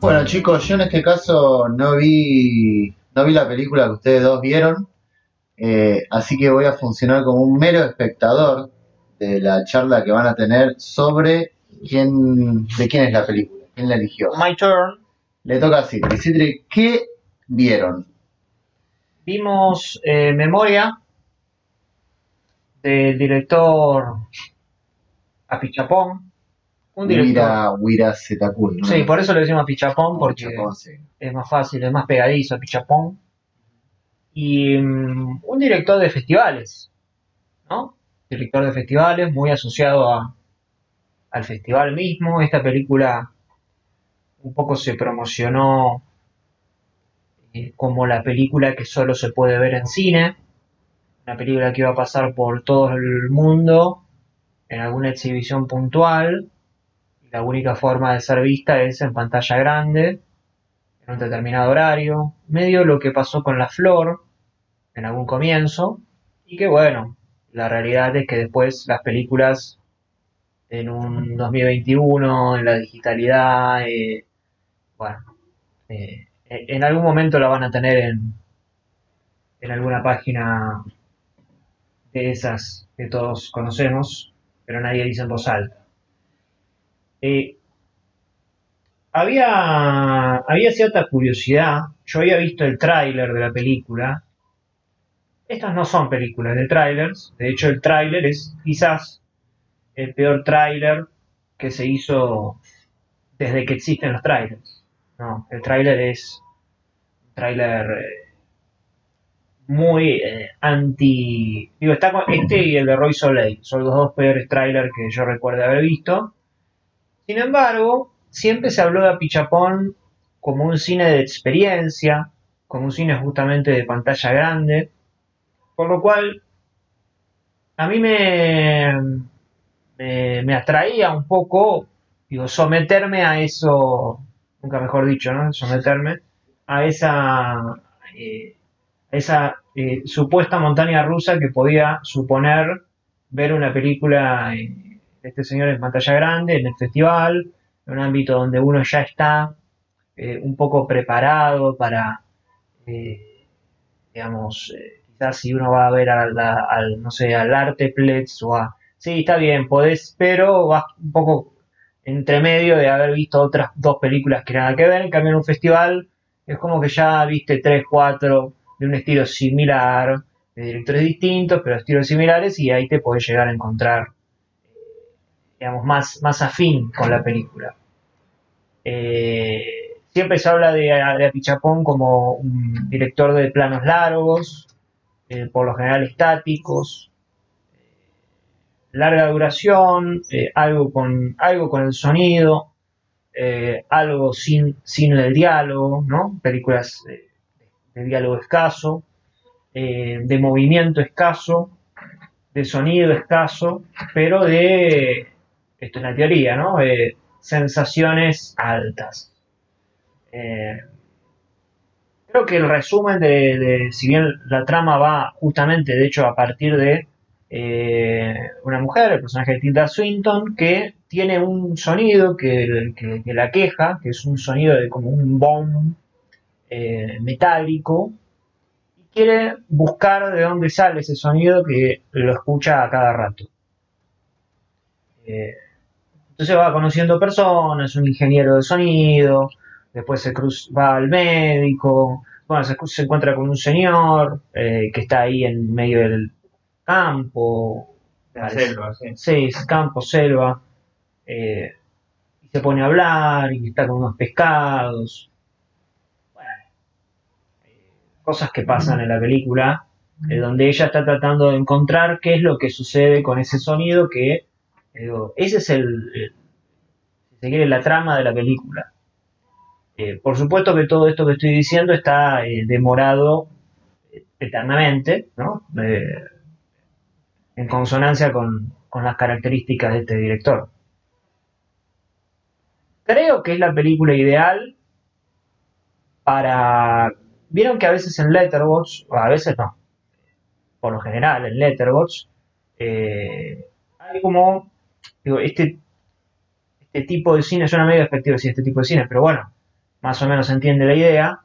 Bueno chicos, yo en este caso no vi, no vi la película que ustedes dos vieron, eh, así que voy a funcionar como un mero espectador de la charla que van a tener sobre quién, de quién es la película, quién la eligió. My turn. Le toca a Citri. Citri, ¿qué vieron? Vimos eh, Memoria del director Apichapón. Un director. Wira, Wira ¿no? Sí, por eso le decimos Apichapón, porque Chapón, sí. es más fácil, es más pegadizo Apichapón. Y mm, un director de festivales, ¿no? Director de festivales, muy asociado a, al festival mismo. Esta película un poco se promocionó eh, como la película que solo se puede ver en cine, una película que iba a pasar por todo el mundo en alguna exhibición puntual, la única forma de ser vista es en pantalla grande, en un determinado horario, medio lo que pasó con La Flor en algún comienzo, y que bueno, la realidad es que después las películas en un 2021, en la digitalidad, eh, bueno, eh, en algún momento la van a tener en, en alguna página de esas que todos conocemos, pero nadie dice en voz alta. Eh, había, había cierta curiosidad, yo había visto el tráiler de la película. Estas no son películas de trailers, de hecho el tráiler es quizás el peor tráiler que se hizo desde que existen los trailers. No, el tráiler es un tráiler eh, muy eh, anti... Digo, está con este y el de Roy Soleil. Son los dos peores trailers que yo recuerdo haber visto. Sin embargo, siempre se habló de Apichapón como un cine de experiencia, como un cine justamente de pantalla grande. Por lo cual, a mí me, me, atraía un poco, digo, someterme a eso, nunca mejor dicho, ¿no? Someterme a esa, eh, esa eh, supuesta montaña rusa que podía suponer ver una película eh, este señor en pantalla grande, en el festival, en un ámbito donde uno ya está eh, un poco preparado para, eh, digamos, eh, quizás si uno va a ver al, al, no sé, al Arteplex o a... Sí, está bien, podés, pero vas un poco entre medio de haber visto otras dos películas que nada que ver. En cambio, en un festival es como que ya viste tres, cuatro de un estilo similar, de directores distintos, pero estilos similares, y ahí te podés llegar a encontrar, digamos, más, más afín con la película. Eh, siempre se habla de, de Apichapón como un director de planos largos, eh, por lo general estáticos, larga duración, eh, algo, con, algo con el sonido, eh, algo sin, sin el diálogo, ¿no? Películas eh, de diálogo escaso, eh, de movimiento escaso, de sonido escaso, pero de, esto es la teoría, ¿no? Eh, sensaciones altas. Eh, creo que el resumen de, si bien la trama va justamente, de hecho, a partir de eh, una mujer, el personaje de Tilda Swinton, que tiene un sonido que, que- la queja, que es un sonido de como un bomb metálico, y quiere buscar de dónde sale ese sonido que lo escucha a cada rato. Eh, entonces va conociendo personas, un ingeniero de sonido, después se cruz, va al médico, bueno, se, se encuentra con un señor eh, que está ahí en medio del campo, La selva, sí. campo, selva, eh, y se pone a hablar y está con unos pescados. Bueno, cosas que pasan en la película, eh, donde ella está tratando de encontrar qué es lo que sucede con ese sonido que, digo, ese es el, se la trama de la película. Eh, por supuesto que todo esto que estoy diciendo está eh, demorado eh, eternamente, ¿no? En consonancia con, con las características de este director. Creo que es la película ideal para... Vieron que a veces en Letterboxd, a veces no, por lo general en Letterboxd, eh, hay como, digo, este, este tipo de cine, suena medio despectivo decir este tipo de cine, pero bueno, más o menos se entiende la idea,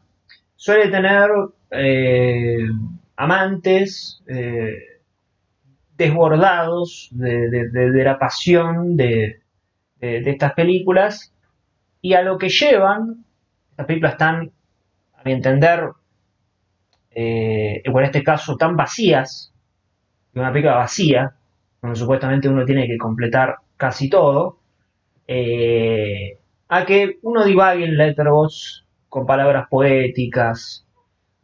suele tener eh, amantes eh, desbordados de, de- la pasión de, estas películas y a lo que llevan, estas películas están, a mi entender, eh, en este caso tan vacías, una película vacía, donde supuestamente uno tiene que completar casi todo, eh, a que uno divague en Letterboxd con palabras poéticas,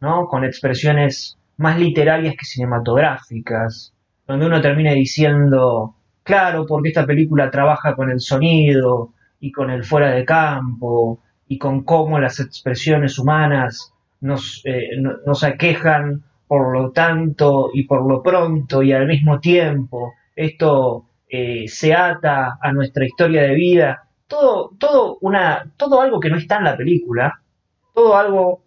¿no? con expresiones más literarias que cinematográficas, donde uno termine diciendo, claro, porque esta película trabaja con el sonido y con el fuera de campo y con cómo las expresiones humanas nos, eh, no- nos aquejan por lo tanto y por lo pronto y al mismo tiempo. Esto eh, se ata a nuestra historia de vida. Todo, todo, una, todo algo que no está en la película, todo algo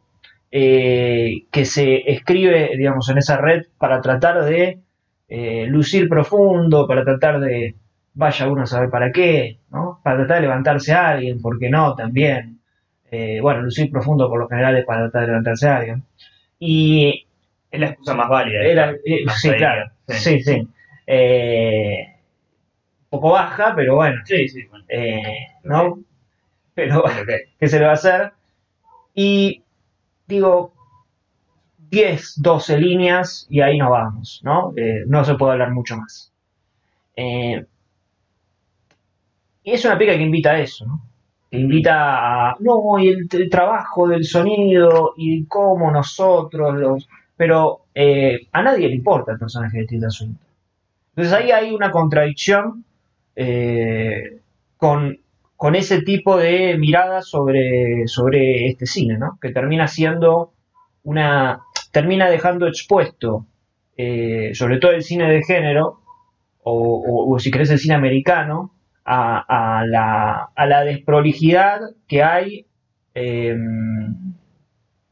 eh, que se escribe, digamos, en esa red para tratar de eh, lucir profundo, para tratar de, vaya uno a saber para qué, ¿no? Para tratar de levantarse a alguien, porque no, también. Eh, bueno, lucir profundo por lo general es para tratar de levantarse a alguien. Y Es la excusa más válida. era, sí, claro, sí, sí. Poco baja, pero bueno, Sí, sí, bueno. eh, ¿no? Pero. ¿qué se le va a hacer? Y digo, 10, 12 líneas y ahí nos vamos, ¿no? Eh, no se puede hablar mucho más. Eh, y es una pica que invita a eso, ¿no? Que invita a, no, y el, el trabajo del sonido y cómo nosotros los... Pero eh, a nadie le importa el personaje de Tilda Swinton. Entonces ahí hay una contradicción eh, con, con ese tipo de mirada sobre, sobre este cine, ¿no? Que termina siendo una. termina dejando expuesto, eh, sobre todo el cine de género, o, si querés el cine americano, a, la, a la desprolijidad que hay eh,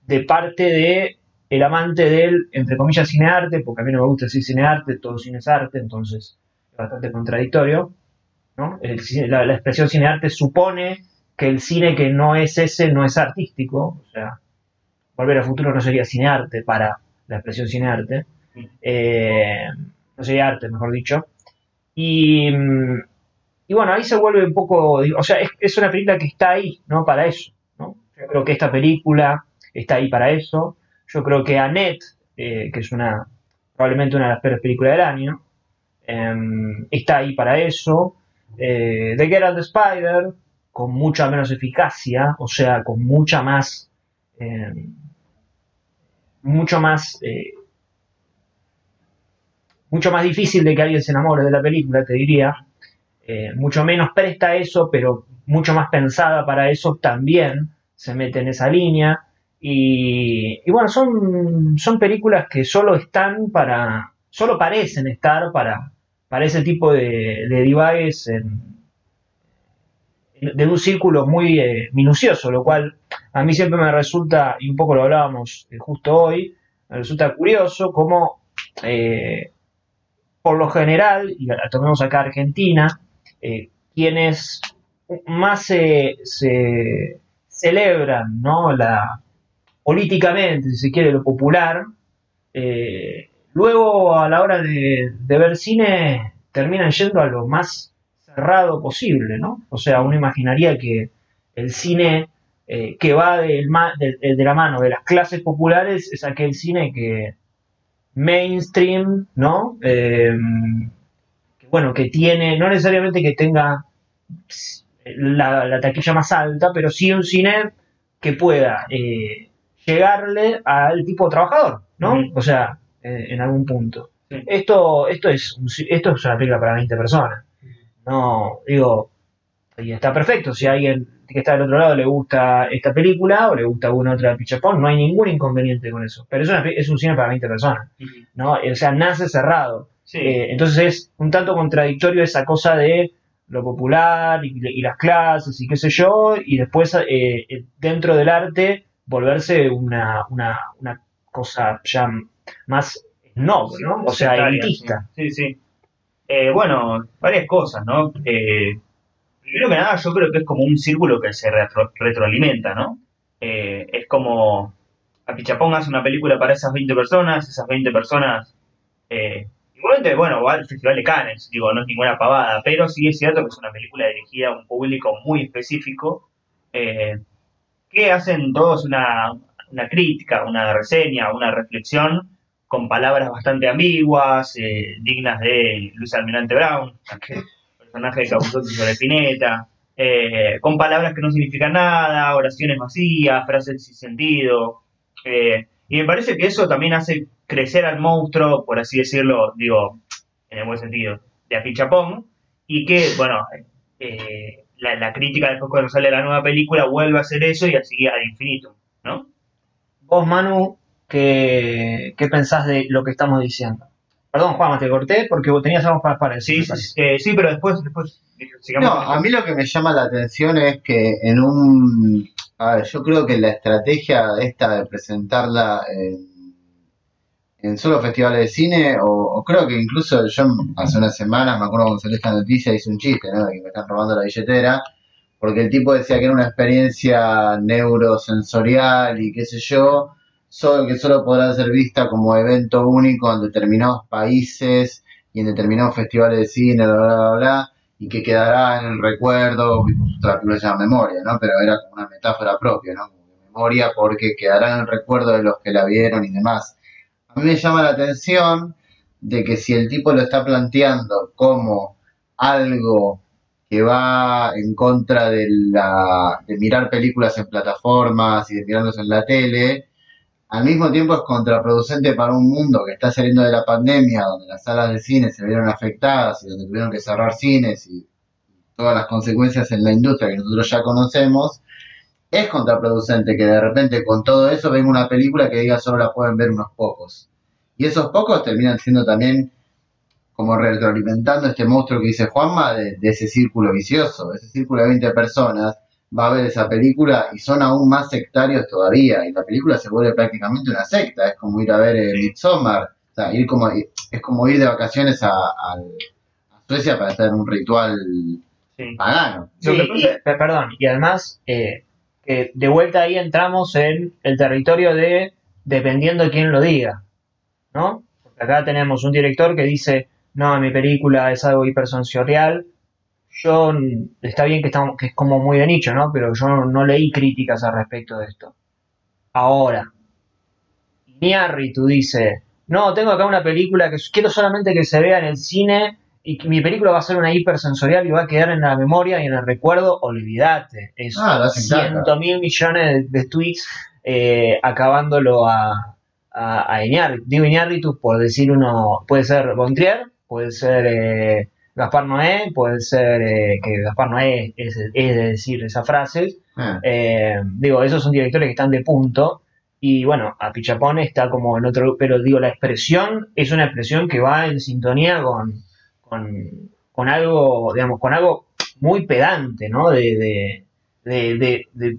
de parte de el amante del, entre comillas, cinearte, porque a mí no me gusta decir cinearte, todo cine es arte, entonces es bastante contradictorio. ¿No? El cine- la, la expresión cinearte supone que el cine que no es ese no es artístico, o sea, Volver al futuro no sería cinearte para la expresión cinearte, eh, no sería arte, mejor dicho. Y, mm, y bueno, ahí se vuelve un poco, o sea, es, es una película que está ahí, ¿no? Para eso, ¿no? Yo creo que esta película está ahí para eso. Yo creo que Annette, eh, que es una probablemente una de las peores películas del año, em, está ahí para eso. Eh, The Get the Spider, con mucha menos eficacia, o sea, con mucha más, em, mucho más, eh, mucho más difícil de que alguien se enamore de la película, te diría. Eh, mucho menos presta eso, pero mucho más pensada para eso también se mete en esa línea. Y, y bueno, son, son películas que solo están para, solo parecen estar para, para ese tipo de, de de un círculo muy eh, minucioso, lo cual a mí siempre me resulta, y un poco lo hablábamos eh, justo hoy, me resulta curioso cómo eh, por lo general, y tomemos acá Argentina, quienes más se, se celebran ¿no? la, políticamente, si se quiere, lo popular, eh, luego a la hora de, de ver cine terminan yendo a lo más cerrado posible, ¿no? O sea, uno imaginaría que el cine eh, que va del ma- de, de- la mano de las clases populares es aquel cine que mainstream, ¿no? Eh, que, bueno, que tiene, no necesariamente que tenga la, la taquilla más alta, pero sí un cine que pueda eh, llegarle al tipo trabajador, ¿no? O sea, eh, en algún punto. Sí. Esto, esto, es, un esto es una película para 20 personas. No, digo, y está perfecto. Si a alguien que está del otro lado le gusta esta película o le gusta alguna otra pichapón, no hay ningún inconveniente con eso. Pero es, una pe- es un cine para 20 personas, ¿no? O sea, nace cerrado. Sí. Eh, entonces es un tanto contradictorio esa cosa de lo popular y, y las clases y qué sé yo, y después eh, eh, dentro del arte volverse una, una, una cosa ya más snob, ¿no? O sea, elitista. Sí, sí. Eh, bueno, varias cosas, ¿no? Eh, primero que nada, yo creo que es como un círculo que se retro- retroalimenta, ¿no? eh, es como Apichapón hace una película para esas 20 personas, esas 20 personas, igualmente, bueno, va al Festival de Cannes, digo, no es ninguna pavada, pero sí es cierto que es una película dirigida a un público muy específico, que hacen todos una, una crítica, una reseña, una reflexión con palabras bastante ambiguas, eh, dignas de Luis Almirante Brown, aquel personaje de Capuzotti sobre Pineta, eh, con palabras que no significan nada, oraciones vacías, frases sin sentido. eh, y me parece que eso también hace crecer al monstruo, por así decirlo, digo, en el buen sentido, de Apichapón, y que, bueno, eh, la, la crítica después cuando sale la nueva película vuelve a hacer eso y así ad infinitum, ¿no? Vos, Manu, ¿qué, qué pensás de lo que estamos diciendo? Perdón, Juanma, te corté porque vos tenías algo para, para decir. Sí, sí, eh, sí, pero después, después sigamos. No, a mí lo que me llama la atención es que en un... A ver, yo creo que la estrategia esta de presentarla en, en solo festivales de cine, o, o creo que incluso yo hace unas semanas, me acuerdo cuando salió esta noticia, hice un chiste, ¿no? De que me están robando la billetera, porque el tipo decía que era una experiencia neurosensorial y qué sé yo, solo que solo podrá ser vista como evento único en determinados países y en determinados festivales de cine, bla, bla, bla, bla, y que quedará en el recuerdo, se llama memoria, ¿no? Pero era como una metáfora propia, ¿no? Memoria porque quedará en el recuerdo de los que la vieron y demás. A mí me llama la atención de que si el tipo lo está planteando como algo que va en contra de la de mirar películas en plataformas y de mirarlos en la tele, al mismo tiempo es contraproducente para un mundo que está saliendo de la pandemia, donde las salas de cine se vieron afectadas y donde tuvieron que cerrar cines y todas las consecuencias en la industria que nosotros ya conocemos, es contraproducente que de repente con todo eso venga una película que diga solo la pueden ver unos pocos. Y esos pocos terminan siendo también como retroalimentando este monstruo que dice Juanma de, de ese círculo vicioso, ese círculo de 20 personas va a ver esa película y son aún más sectarios todavía y la película se vuelve prácticamente una secta, es como ir a ver eh, Midsommar, o sea, ir como, es como ir de vacaciones a, a- a Suecia para hacer un ritual Sí. pagano. Sí, y- perdón, y además, eh, que de vuelta ahí entramos en el territorio de dependiendo de quién lo diga, ¿no? Porque acá tenemos un director que dice, no, mi película es algo hipersensorial. Yo, está bien que, estamos, que es como muy de nicho, ¿no? Pero yo no, no leí críticas al respecto de esto. Ahora, Iñárritu dice, no, tengo acá una película que quiero solamente que se vea en el cine y que mi película va a ser una hipersensorial y va a quedar en la memoria y en el recuerdo, olvídate. Es Ah, cientos mil millones de, de tweets eh, acabándolo a, a, a Iñárritu. Digo Iñárritu por decir uno, puede ser Bontrier, puede ser eh, Gaspar Noé, puede ser eh, que Gaspar Noé es, es de decir esas frases. Eh, Eh, digo, esos son directores que están de punto. Y bueno, a Pichapón está como en otro. Pero digo, la expresión es una expresión que va en sintonía con, con, con algo, digamos, con algo muy pedante, ¿no? De, de, de, de, de-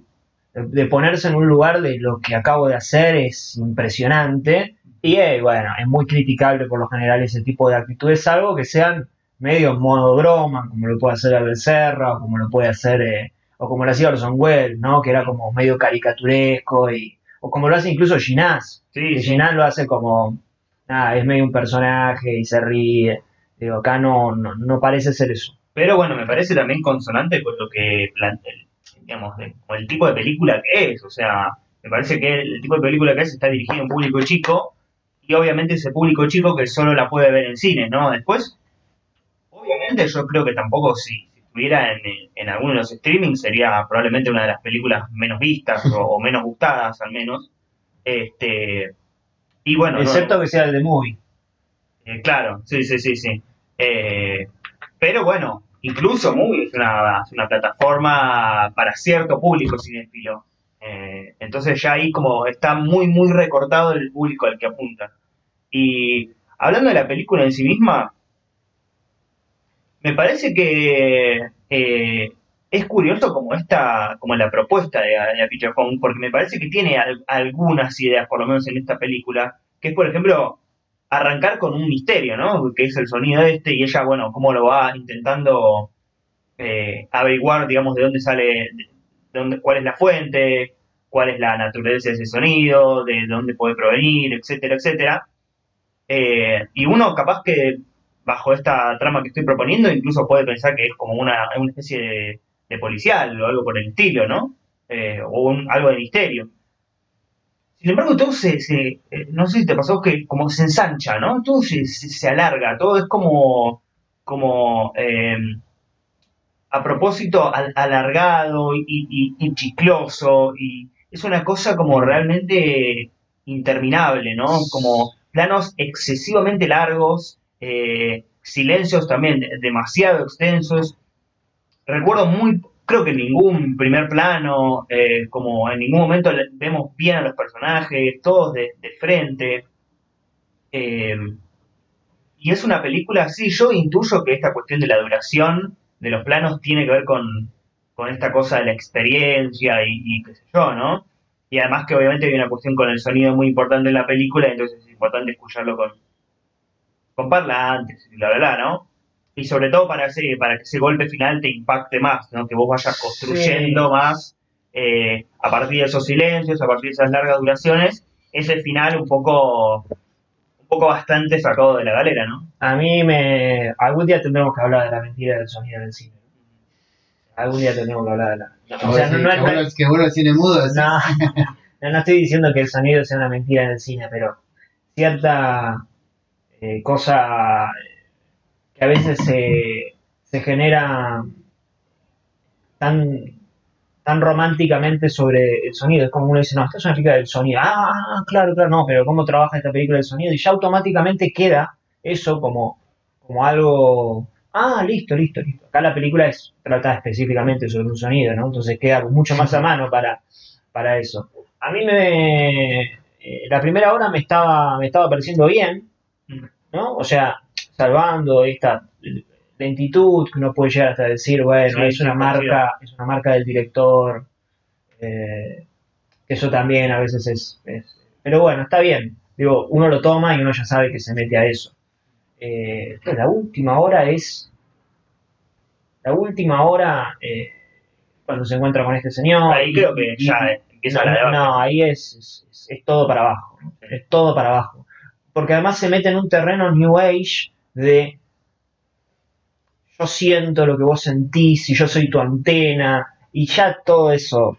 de ponerse en un lugar de lo que acabo de hacer es impresionante. Y eh, bueno, es muy criticable por lo general ese tipo de actitudes, salvo que sean medio en modo broma, como lo puede hacer Abel Serra, o como lo puede hacer. eh, o como lo hacía Orson Welles, ¿no? Que era como medio caricaturesco, y, o como lo hace incluso Ginás, Sí, que. Ginás lo hace como, nada, es medio un personaje y se ríe. Digo, acá no, no, no parece ser eso. Pero bueno, me parece también consonante con lo que plantea, digamos, de- con el tipo de película que es. O sea, me parece que el tipo de película que es está dirigido a un público chico y obviamente ese público chico que solo la puede ver en cine, ¿no? Después, obviamente yo creo que tampoco si, si estuviera en, en alguno de los streamings sería probablemente una de las películas menos vistas o, o menos gustadas al menos. Este, y bueno, no- Excepto que sea el de Movie. eh, claro, sí, sí, sí, sí. Eh, pero bueno, incluso Movie es una, es una plataforma para cierto público cinéfilo. Eh, entonces ya ahí como está muy, muy recortado el público al que apunta. Y hablando de la película en sí misma, me parece que eh, es curioso como esta, como la propuesta de, de Apichapón, porque me parece que tiene al- algunas ideas, por lo menos en esta película, que es por ejemplo arrancar con un misterio, ¿no? Que es el sonido este y ella, bueno, cómo lo va intentando eh, averiguar, digamos, de dónde sale, de dónde, cuál es la fuente, cuál es la naturaleza de ese sonido, de dónde puede provenir, etcétera, etcétera. Eh, y uno capaz que bajo esta trama que estoy proponiendo incluso puede pensar que es como una, una especie de, policial o algo por el estilo, ¿no? Eh, o un- algo de misterio. Sin embargo, todo se, eh, no sé si te pasó que como se ensancha, ¿no? Todo se, se- alarga, todo es como, como eh, a propósito al- alargado y, y- y chicloso y es una cosa como realmente interminable, ¿no? Como planos excesivamente largos, eh, silencios también de- demasiado extensos. Recuerdo muy, creo que ningún primer plano, eh, como en ningún momento vemos bien a los personajes, todos de, frente. Eh, y es una película, sí, yo intuyo que esta cuestión de la duración de los planos tiene que ver con, con esta cosa de la experiencia y, y qué sé yo, ¿no? Y además que obviamente hay una cuestión con el sonido muy importante en la película, entonces es importante escucharlo con, con parlantes y bla, bla, bla, ¿no? Y sobre todo para, ese, para que ese golpe final te impacte más, ¿no? Que vos vayas construyendo más eh, a partir de esos silencios, a partir de esas largas duraciones, ese final un poco, un poco bastante sacado de la galera, ¿no? A mí me. Algún día tendremos que hablar de la mentira del sonido del cine. Algún día tendremos que hablar de la. O sea, no, no, que, no- bueno, es que bueno el cine mudo no, no, no estoy diciendo que el sonido sea una mentira en el cine, pero cierta eh, cosa que a veces se, se genera tan, tan románticamente sobre el sonido. Es como uno dice, no, esta es una película del sonido. Ah, claro, claro, no, pero ¿cómo trabaja esta película del sonido? Y ya automáticamente queda eso como, como algo... Ah, listo, listo, listo. Acá la película es trata específicamente sobre un sonido, ¿no? Entonces queda mucho más a mano para, para eso. A mí me... eh, la primera hora me estaba, me estaba pareciendo bien, ¿no? O sea, salvando esta lentitud que uno puede llegar hasta decir, bueno, Sí, es una marca, es una marca del director, eh, que eso también a veces es, es- pero bueno, está bien. Digo, uno lo toma y uno ya sabe que se mete a eso. Eh, la última hora es, la última hora eh, cuando se encuentra con este señor. Ahí creo que y- ya empieza no, la debacle. no, ahí es, es, todo para abajo. ¿no? Es todo para abajo. Porque además se mete en un terreno New Age de yo siento lo que vos sentís y yo soy tu antena y ya todo eso,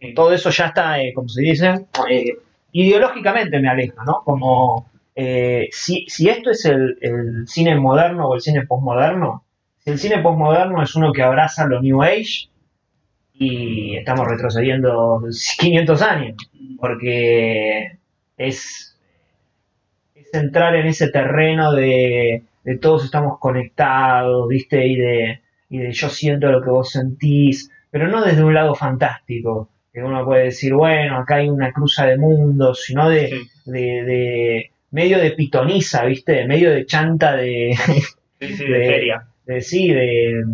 Sí. todo eso ya está, eh, como se dice, eh, ideológicamente me aleja, ¿no? Como eh, si, si esto es el, el cine moderno o el cine postmoderno, si el cine postmoderno es uno que abraza lo New Age y estamos retrocediendo 500 años, porque es, es entrar en ese terreno de, de todos estamos conectados, ¿viste? Y de, y de yo siento lo que vos sentís, pero no desde un lado fantástico, que uno puede decir, bueno, acá hay una cruza de mundos, sino de, Sí. de, de medio de pitoniza, ¿viste? Medio de chanta de, Sí, sí, de de- feria. de sí, de,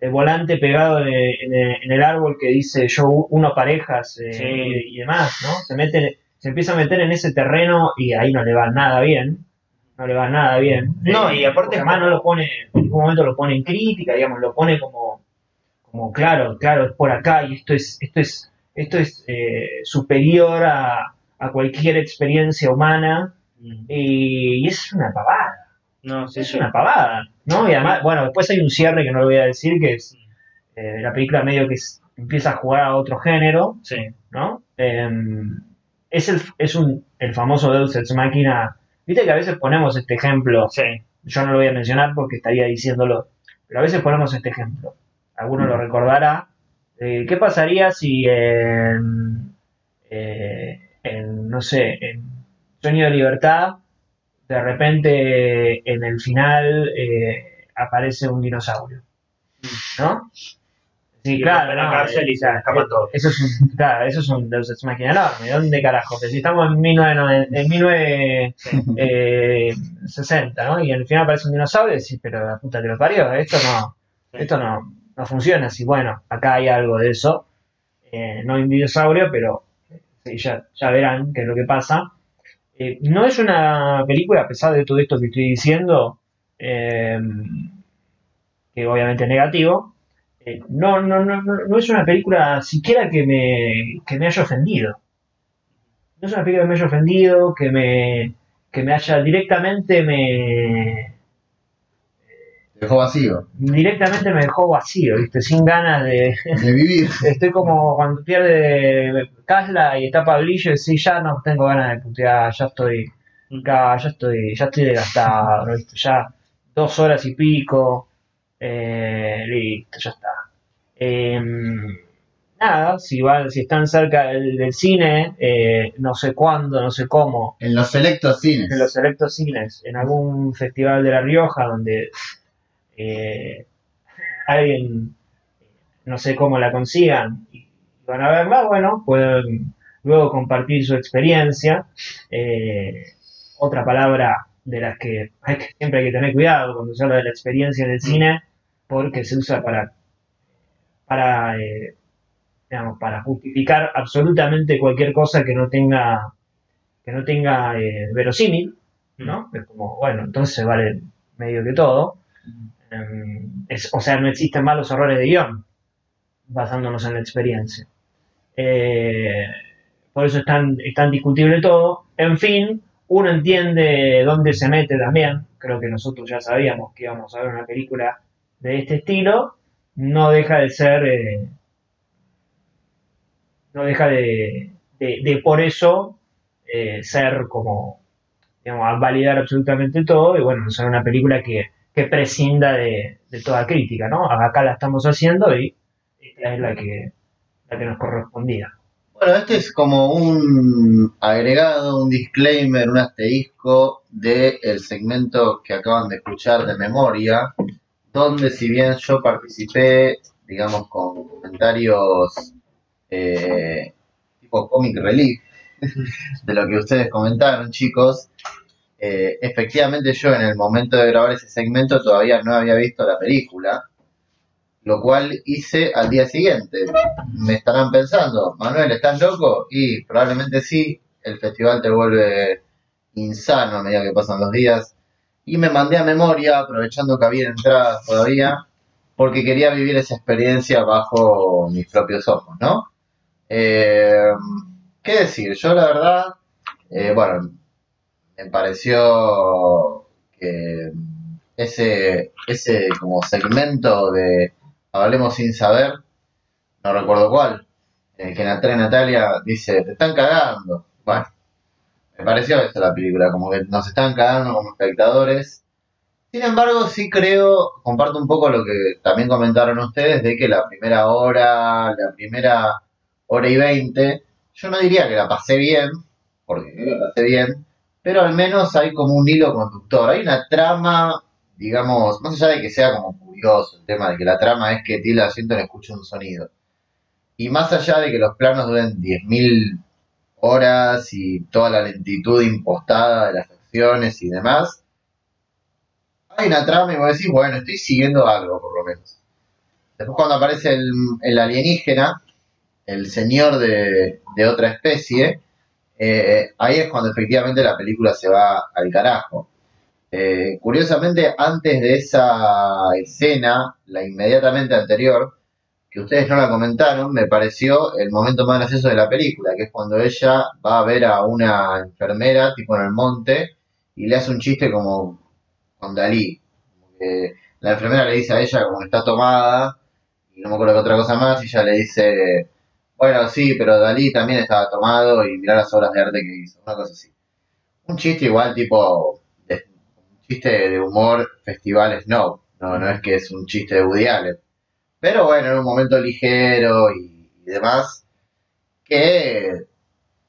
de volante pegado en el, en el- el árbol que dice yo uno parejas eh, Sí. y, y demás, ¿no? Se mete, se empieza a meter en ese terreno y ahí no le va nada bien, no le va nada bien. No, Eh, y aparte- además no lo pone, en ningún momento lo pone en crítica, digamos, lo pone como, como claro, claro, es por acá y esto es, esto es, esto es eh, superior a, a cualquier experiencia humana y, y es una pavada No, sí, es sí. una pavada, ¿no? Y además, bueno, después hay un cierre que no lo voy a decir, que es eh, la película medio que es- empieza a jugar a otro género, Sí. ¿no? Eh, es el, es un, el famoso Deus Ex Machina. Viste que a veces ponemos este ejemplo, Sí. yo no lo voy a mencionar porque estaría diciéndolo, pero a veces ponemos este ejemplo. Alguno lo recordará. Eh, ¿Qué pasaría si en, eh, en, no sé, en Sueño de Libertad, de repente en el final eh, aparece un dinosaurio? ¿No? Sí, Y claro, rompen la no, cárcel y se claro, escapan eh, todos. Eso es un, claro, eso es un Deus Ex Machina enorme. ¿Dónde carajo? Que si estamos en 1990 en 1960, ¿no? Y al final aparece un dinosaurio y decís, pero la puta que lo parió, esto no, esto no, no funciona así. Bueno, acá hay algo de eso. Eh, no hay un dinosaurio, pero sí, ya, ya verán qué es lo que pasa. Eh, no es una película, a pesar de todo esto que estoy diciendo, eh, que obviamente es negativo, Eh, no, no, no, no, es una película siquiera que me, que me haya ofendido. No es una película que me haya ofendido, que me, que me haya directamente me Te dejó vacío. directamente me dejó vacío, ¿viste? Sin ganas de. De vivir. Estoy como cuando pierde Casla y está Pablillo y sí, ya no tengo ganas de putear, ya estoy. Ya, ya estoy, ya estoy desgastado, ¿viste? Ya dos horas y pico. eh, listo, ya está. Em, nada, si van, si están cerca del, del cine, eh, no sé cuándo, no sé cómo, En los selectos cines. en los selectos cines, en algún festival de La Rioja donde eh, alguien, no sé cómo la consigan y van a verla, bueno, pueden luego compartir su experiencia. Eh, otra palabra de las que, hay que siempre hay que tener cuidado cuando se habla de la experiencia en el cine, porque se usa para, para eh, digamos, para justificar absolutamente cualquier cosa que no tenga que no tenga eh, verosímil, ¿no? Es como, bueno, entonces vale medio que todo. Em, es- o sea, no existen malos errores de guion, basándonos en la experiencia. Eh, por eso es tan, es discutible todo. En fin, uno entiende dónde se mete también. Creo que nosotros ya sabíamos que íbamos a ver una película de este estilo. No deja de ser. eh, no deja de, de- por eso eh, ser como. Digamos, validar absolutamente todo. Y bueno, ser una película que, que prescinda de, de toda crítica, ¿no? Acá la estamos haciendo y esta es la que, la que nos correspondía. Bueno, este es como un agregado, un disclaimer, un asterisco del segmento que acaban de escuchar de memoria, donde si bien yo participé, digamos, con comentarios eh, tipo comic relief de lo que ustedes comentaron, chicos, eh, efectivamente yo en el momento de grabar ese segmento todavía no había visto la película, lo cual hice al día siguiente. Me estarán pensando, Manuel, ¿estás loco? Y probablemente sí, el festival te vuelve insano a medida que pasan los días. Y me mandé a memoria, aprovechando que había entradas todavía, porque quería vivir esa experiencia bajo mis propios ojos, ¿no? Eh, ¿Qué decir? Yo la verdad, eh, bueno, me pareció que ese, ese como segmento de Hablemos sin saber, no recuerdo cuál, eh, que Natalia Natalia dice, te están cagando. Bueno, me pareció eso la película, como que nos están cagando como espectadores. Sin embargo, sí creo, comparto un poco lo que también comentaron ustedes, de que la primera hora, la primera hora y veinte, yo no diría que la pasé bien, porque no la pasé bien, pero al menos hay como un hilo conductor, hay una trama, digamos, más allá de que sea como curioso el tema de que la trama es que Tilda Swinton escucha un sonido, y más allá de que los planos duren 10.000 horas y toda la lentitud impostada de las acciones y demás, hay una trama y vos decís, bueno, estoy siguiendo algo por lo menos. Después cuando aparece el, el alienígena, el señor de, de otra especie, eh, ahí es cuando efectivamente la película se va al carajo. Eh, curiosamente, antes de esa escena, la inmediatamente anterior, que ustedes no la comentaron, me pareció el momento más gracioso de la película, que es cuando ella va a ver a una enfermera, tipo en el monte, y le hace un chiste como con Dalí. Que la enfermera le dice a ella como está tomada, y no me acuerdo qué otra cosa más, y ella le dice, bueno, sí, pero Dalí también estaba tomado y mirá las obras de arte que hizo, una cosa así. Un chiste igual tipo, un chiste de humor festival snob, no, no es que es un chiste de Woody Allen. Pero bueno, en un momento ligero y, y demás, que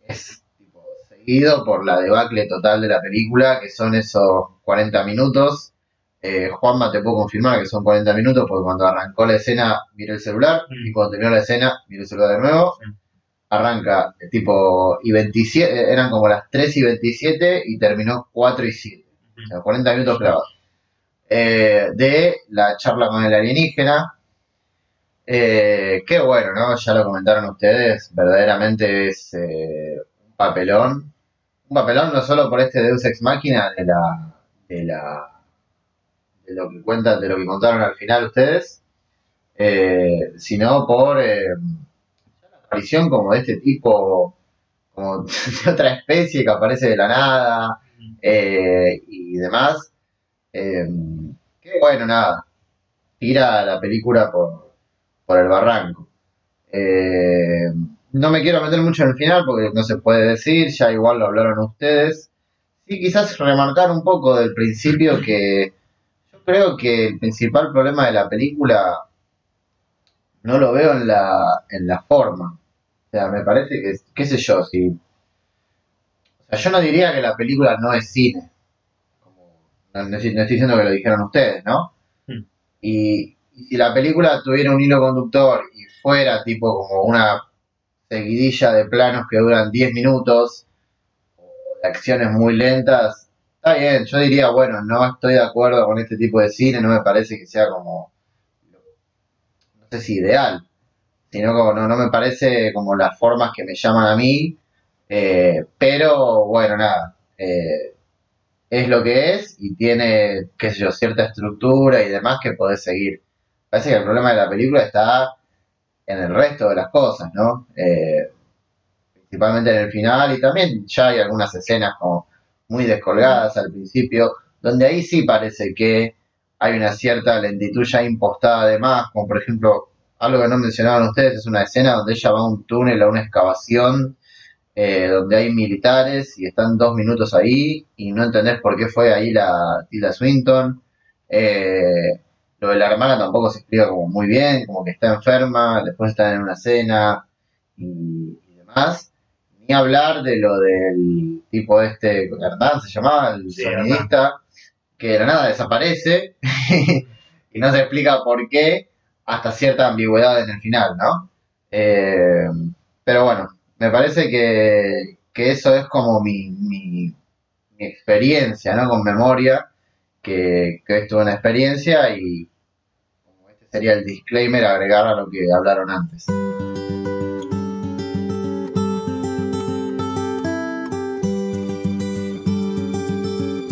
es tipo, seguido por la debacle total de la película, que son esos 40 minutos. Eh, Juanma, te puedo confirmar que son 40 minutos, porque cuando arrancó la escena miré el celular, Mm. y cuando terminó la escena miré el celular de nuevo. Arranca eh, tipo, y 27, eh, eran como las 3 y 27 y terminó 4 y 7. O sea, 40 minutos clavados. Eh, de la charla con el alienígena. Eh, qué bueno, ¿no? Ya lo comentaron ustedes. Verdaderamente es un papelón. Un papelón no solo por este Deus Ex Máquina de la, de la, de lo que cuentan, de lo que contaron al final ustedes, eh, sino por eh, aparición como de este tipo, como de otra especie que aparece de la nada eh, y demás. Eh, que bueno, nada, tira la película por, por el barranco. Eh, no me quiero meter mucho en el final porque no se puede decir, ya igual lo hablaron ustedes. Sí, quizás remarcar un poco del principio que creo que el principal problema de la película no lo veo en la, en la forma. O sea, me parece que, qué sé yo, si... O sea, yo no diría que la película no es cine. Como, no, no estoy no estoy diciendo que lo dijeron ustedes, ¿no? Hmm. Y, y si la película tuviera un hilo conductor y fuera tipo como una seguidilla de planos que duran 10 minutos o de acciones muy lentas, bien, yo diría, bueno, no estoy de acuerdo con este tipo de cine, no me parece que sea como, no sé si ideal, sino como no, no me parece como las formas que me llaman a mí, eh, pero bueno, nada, eh, es lo que es y tiene, qué sé yo, cierta estructura y demás que podés seguir. Parece que el problema de la película está en el resto de las cosas, ¿no? Eh, principalmente en el final y también ya hay algunas escenas como muy descolgadas al principio, donde ahí sí parece que hay una cierta lentitud ya impostada además, como por ejemplo, algo que no mencionaban ustedes, es una escena donde ella va a un túnel, a una excavación, eh, donde hay militares y están dos minutos ahí y no entendés por qué fue ahí la Tilda Swinton. Eh, lo de la hermana tampoco se explica como muy bien, como que está enferma, después están en una cena y, y demás. Ni hablar de lo del tipo este, Hernán se llamaba, el Sí, sonidista, que de la nada desaparece y no se explica por qué hasta cierta ambigüedad en el final, ¿no? Eh, pero bueno, me parece que, que eso es como mi, mi, mi experiencia, ¿no? Con memoria, que, que esto es una experiencia y como este sería el disclaimer agregar a lo que hablaron antes.